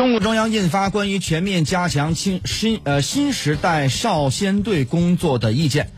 中共中央印发关于全面加强新新呃新时代少先队工作的意见。